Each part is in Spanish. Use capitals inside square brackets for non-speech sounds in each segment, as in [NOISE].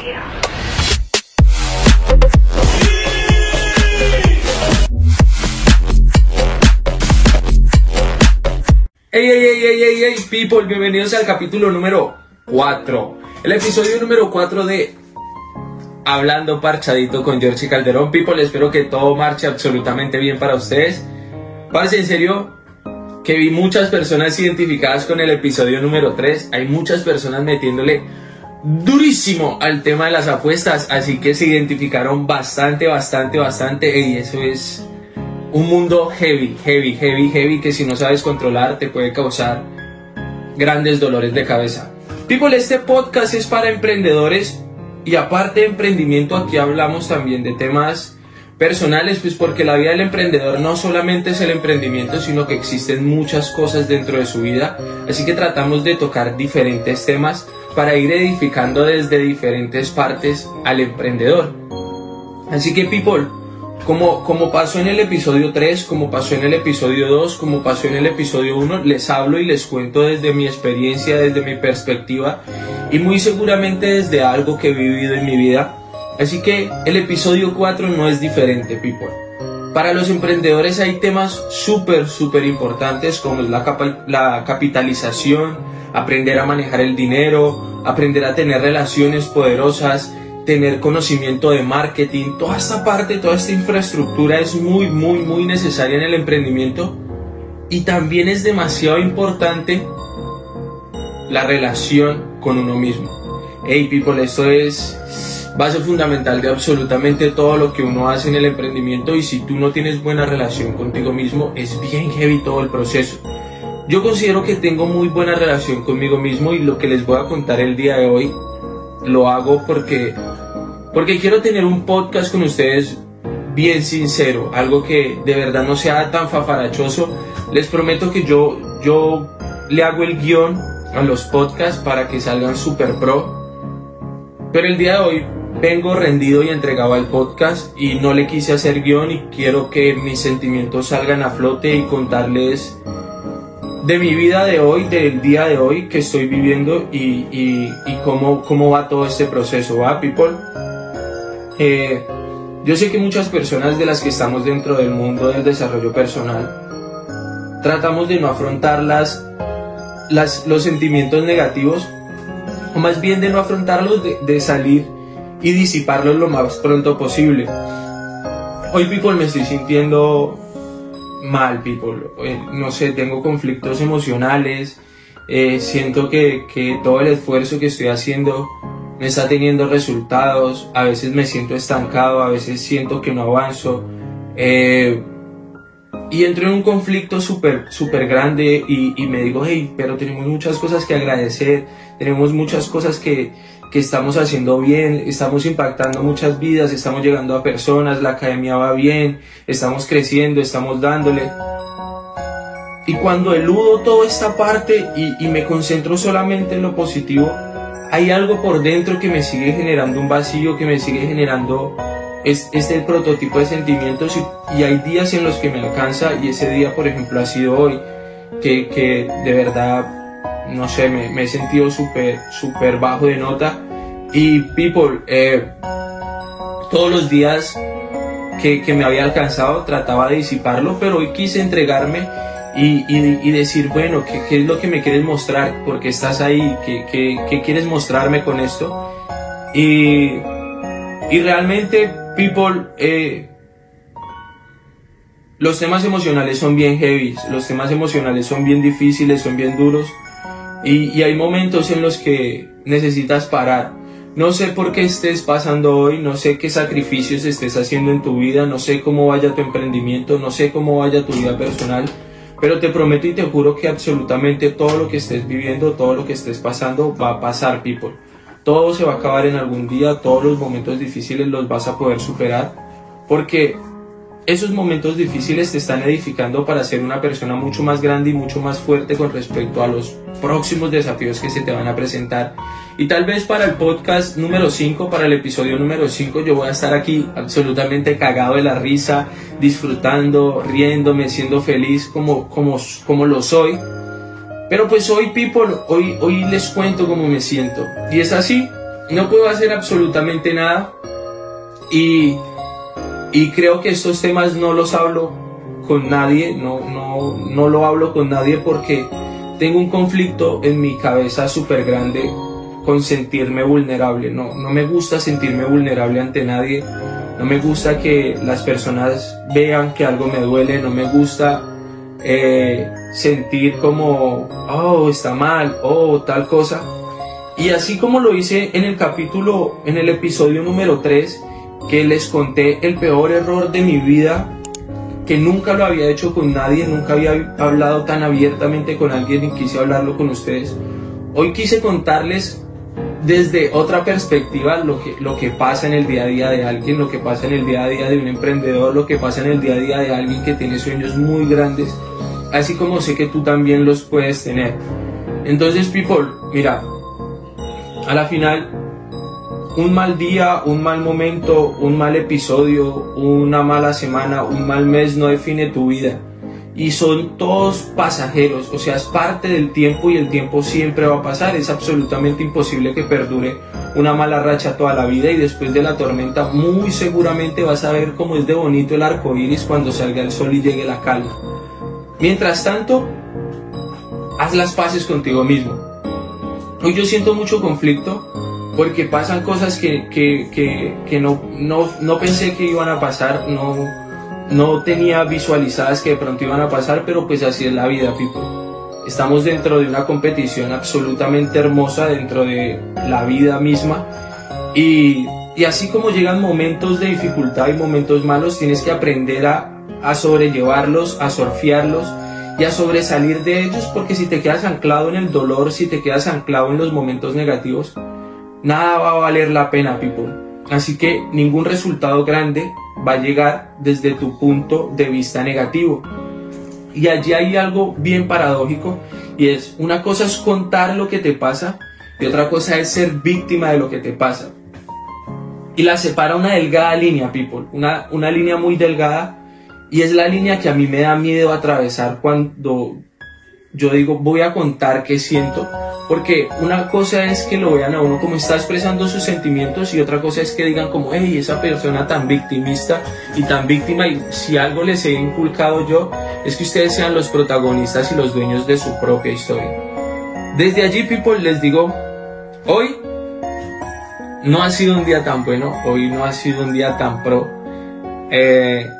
Radio. Hey, hey, hey, hey, hey, people, bienvenidos al capítulo número 4. El episodio número 4 de Hablando Parchadito con George Calderón. People, espero que todo marche absolutamente bien para ustedes. Parce, en serio, que vi muchas personas identificadas con el episodio número 3. Hay muchas personas metiéndole durísimo al tema de las apuestas, así que se identificaron bastante, bastante, bastante. Y eso es un mundo heavy, heavy, heavy, heavy que si no sabes controlar te puede causar grandes dolores de cabeza. People, este podcast es para emprendedores y aparte de emprendimiento aquí hablamos también de temas personales, pues porque la vida del emprendedor no solamente es el emprendimiento, sino que existen muchas cosas dentro de su vida, así que tratamos de tocar diferentes temas para ir edificando desde diferentes partes al emprendedor. Así que people, como, como pasó en el episodio 3, como pasó en el episodio 2, como pasó en el episodio 1, les hablo y les cuento desde mi experiencia, desde mi perspectiva y muy seguramente desde algo que he vivido en mi vida. Así que el episodio 4 no es diferente, people. Para los emprendedores hay temas súper, súper importantes como la, la capitalización, aprender a manejar el dinero, aprender a tener relaciones poderosas, tener conocimiento de marketing, toda esta parte, toda esta infraestructura es muy, muy, muy necesaria en el emprendimiento y también es demasiado importante la relación con uno mismo. Hey people, esto es base fundamental de absolutamente todo lo que uno hace en el emprendimiento y si tú no tienes buena relación contigo mismo es bien heavy todo el proceso. Yo considero que tengo muy buena relación conmigo mismo y lo que les voy a contar el día de hoy lo hago porque porque quiero tener un podcast con ustedes bien sincero, algo que de verdad no sea tan fafarachoso. Les prometo que yo yo le hago el guion a los podcasts para que salgan super pro. Pero el día de hoy vengo rendido y entregado al podcast y no le quise hacer guion y quiero que mis sentimientos salgan a flote y contarles de mi vida de hoy, del día de hoy que estoy viviendo y, y- cómo, cómo va todo este proceso, ¿va, people? Eh, yo sé que muchas personas de las que estamos dentro del mundo del desarrollo personal tratamos de no afrontar las, las- los sentimientos negativos o más bien de no afrontarlos, de salir y disiparlos lo más pronto posible. Hoy, people, me estoy sintiendo mal, people. Eh, no sé, tengo conflictos emocionales. eh, siento que, que todo el esfuerzo que estoy haciendo no está teniendo resultados. A veces me siento estancado, a veces siento que no avanzo. eh, y entro en un conflicto súper, súper grande y, y me digo, hey, pero tenemos muchas cosas que agradecer, tenemos muchas cosas que, que estamos haciendo bien, estamos impactando muchas vidas, estamos llegando a personas, la academia va bien, estamos creciendo, estamos dándole. Y cuando eludo toda esta parte y, me concentro solamente en lo positivo, hay algo por dentro que me sigue generando un vacío, que me sigue generando es, es el prototipo de sentimientos y, y hay días en los que me alcanza y ese día por ejemplo ha sido hoy que, que de verdad no sé me, he sentido súper bajo de nota. Y people eh, todos los días que, que me había alcanzado trataba de disiparlo pero hoy quise entregarme y, y, decir bueno ¿qué, qué es lo que me quieres mostrar porque estás ahí ¿Qué, qué, qué quieres mostrarme con esto y y realmente, people, eh, los temas emocionales son bien heavy, los temas emocionales son bien difíciles, son bien duros. Y, hay momentos en los que necesitas parar. No sé por qué estés pasando hoy, no sé qué sacrificios estés haciendo en tu vida, no sé cómo vaya tu emprendimiento, no sé cómo vaya tu vida personal, pero te prometo y te juro que absolutamente todo lo que estés viviendo, todo lo que estés pasando va a pasar, people. Todo se va a acabar en algún día, todos los momentos difíciles los vas a poder superar, porque esos momentos difíciles te están edificando para ser una persona mucho más grande y mucho más fuerte con respecto a los próximos desafíos que se te van a presentar. Y tal vez para el podcast número 5, para el episodio número 5, yo voy a estar aquí absolutamente cagado de la risa, disfrutando, riéndome, siendo feliz como, como, como lo soy. Pero pues hoy, people, hoy, hoy les cuento cómo me siento. Y es así. no puedo hacer absolutamente nada y, y creo que estos temas no los hablo con nadie, no, no, no lo hablo con nadie porque tengo un conflicto en mi cabeza súper grande con sentirme vulnerable. No, no me gusta sentirme vulnerable ante nadie. No me gusta que las personas vean que algo me duele. No me gusta eh, sentir como, oh, está mal, oh, tal cosa. Y así como lo hice en el capítulo, en el episodio número 3, que les conté el peor error de mi vida, que nunca lo había hecho con nadie, nunca había hablado tan abiertamente con alguien y quise hablarlo con ustedes. Hoy quise contarles desde otra perspectiva lo que, lo que pasa en el día a día de alguien, lo que pasa en el día a día de un emprendedor, lo que pasa en el día a día de alguien que tiene sueños muy grandes, así como sé que tú también los puedes tener. Entonces, people, mira, a la final, un mal día, un mal momento, un mal episodio, una mala semana, un mal mes no define tu vida y son todos pasajeros, o sea, es parte del tiempo y el tiempo siempre va a pasar, es absolutamente imposible que perdure una mala racha toda la vida y después de la tormenta muy seguramente vas a ver cómo es de bonito el arco iris cuando salga el sol y llegue la calma. Mientras tanto, haz las paces contigo mismo. Hoy yo siento mucho conflicto porque pasan cosas que, que, que, que no, no, no pensé que iban a pasar, no, no tenía visualizadas que de pronto iban a pasar, pero pues así es la vida, people. Estamos dentro de una competición absolutamente hermosa, dentro de la vida misma. Y, y así como llegan momentos de dificultad y momentos malos, tienes que aprender a, a sobrellevarlos, a surfearlos y a sobresalir de ellos, porque si te quedas anclado en el dolor, si te quedas anclado en los momentos negativos, nada va a valer la pena, people. Así que ningún resultado grande va a llegar desde tu punto de vista negativo. Y allí hay algo bien paradójico y es una cosa es contar lo que te pasa y otra cosa es ser víctima de lo que te pasa. Y la separa una delgada línea, people, una, una línea muy delgada y es la línea que a mí me da miedo atravesar cuando yo digo voy a contar qué siento porque una cosa es que lo vean a uno como está expresando sus sentimientos y otra cosa es que digan como, hey, esa persona tan victimista y tan víctima y si algo les he inculcado yo es que ustedes sean los protagonistas y los dueños de su propia historia. Desde allí, people, les digo, hoy no ha sido un día tan bueno, hoy no ha sido un día tan pro. Eh,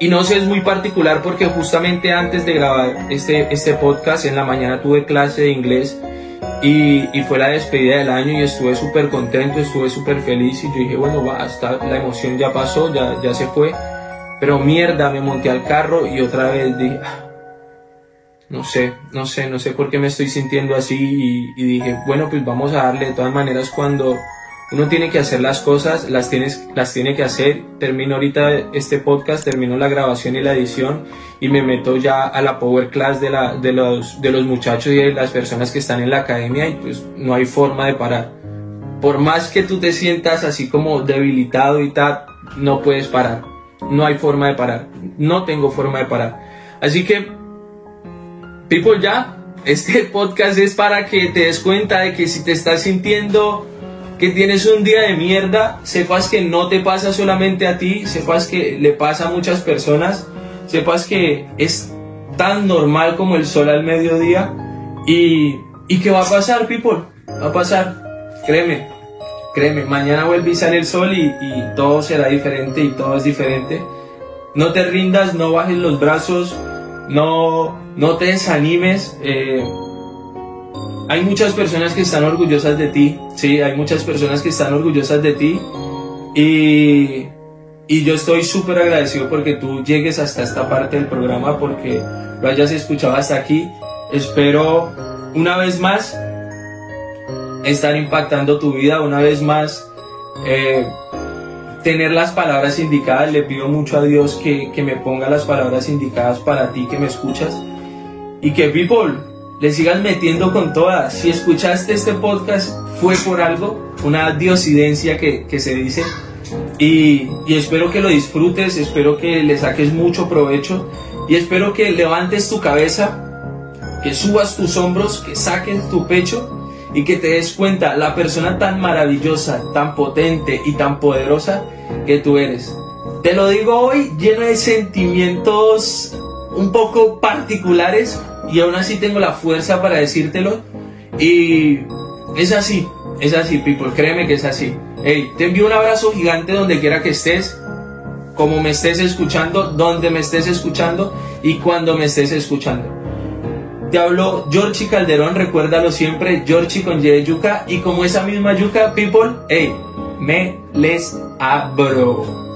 y no sé, es muy particular porque justamente antes de grabar este, este podcast, en la mañana tuve clase de inglés y, y, fue la despedida del año y estuve súper contento, estuve súper feliz y yo dije, bueno, basta, la emoción ya pasó, ya, ya se fue. Pero mierda, me monté al carro y otra vez dije, ah, no sé, no sé, no sé por qué me estoy sintiendo así y, y dije, bueno, pues vamos a darle de todas maneras cuando uno tiene que hacer las cosas, las, tienes, las tiene que hacer. Termino ahorita este podcast, termino la grabación y la edición y me meto ya a la power class de, la, de, los, de los muchachos y de las personas que están en la academia y pues no hay forma de parar. Por más que tú te sientas así como debilitado y tal, no puedes parar. No hay forma de parar. No tengo forma de parar. Así que, people ya, este [LAUGHS] podcast es para que te des cuenta de que si te estás sintiendo que tienes un día de mierda, sepas que no te pasa solamente a ti, sepas que le pasa a muchas personas, sepas que es tan normal como el sol al mediodía y, y que va a pasar, people, va a pasar, créeme, créeme, mañana vuelve y sale el sol y, y todo será diferente y todo es diferente. No te rindas, no bajes los brazos, no, no te desanimes. Eh, hay muchas personas que están orgullosas de ti, sí, hay muchas personas que están orgullosas de ti y, y yo estoy súper agradecido porque tú llegues hasta esta parte del programa, porque lo hayas escuchado hasta aquí. Espero una vez más estar impactando tu vida, una vez más eh, tener las palabras indicadas. Le pido mucho a Dios que, que me ponga las palabras indicadas para ti que me escuchas y que people le sigas metiendo con todas. Si escuchaste este podcast fue por algo, una diosidencia que, que se dice. Y, y, espero que lo disfrutes, espero que le saques mucho provecho y espero que levantes tu cabeza, que subas tus hombros, que saques tu pecho y que te des cuenta la persona tan maravillosa, tan potente y tan poderosa que tú eres. Te lo digo hoy lleno de sentimientos un poco particulares y aún así tengo la fuerza para decírtelo y es así, es así, people, créeme que es así. Hey, te envío un abrazo gigante donde quiera que estés, como me estés escuchando, donde me estés escuchando y cuando me estés escuchando. Te hablo Georgie Calderón, recuérdalo siempre, Georgie con Y yuca y como esa misma yuca, people, hey, me les abro.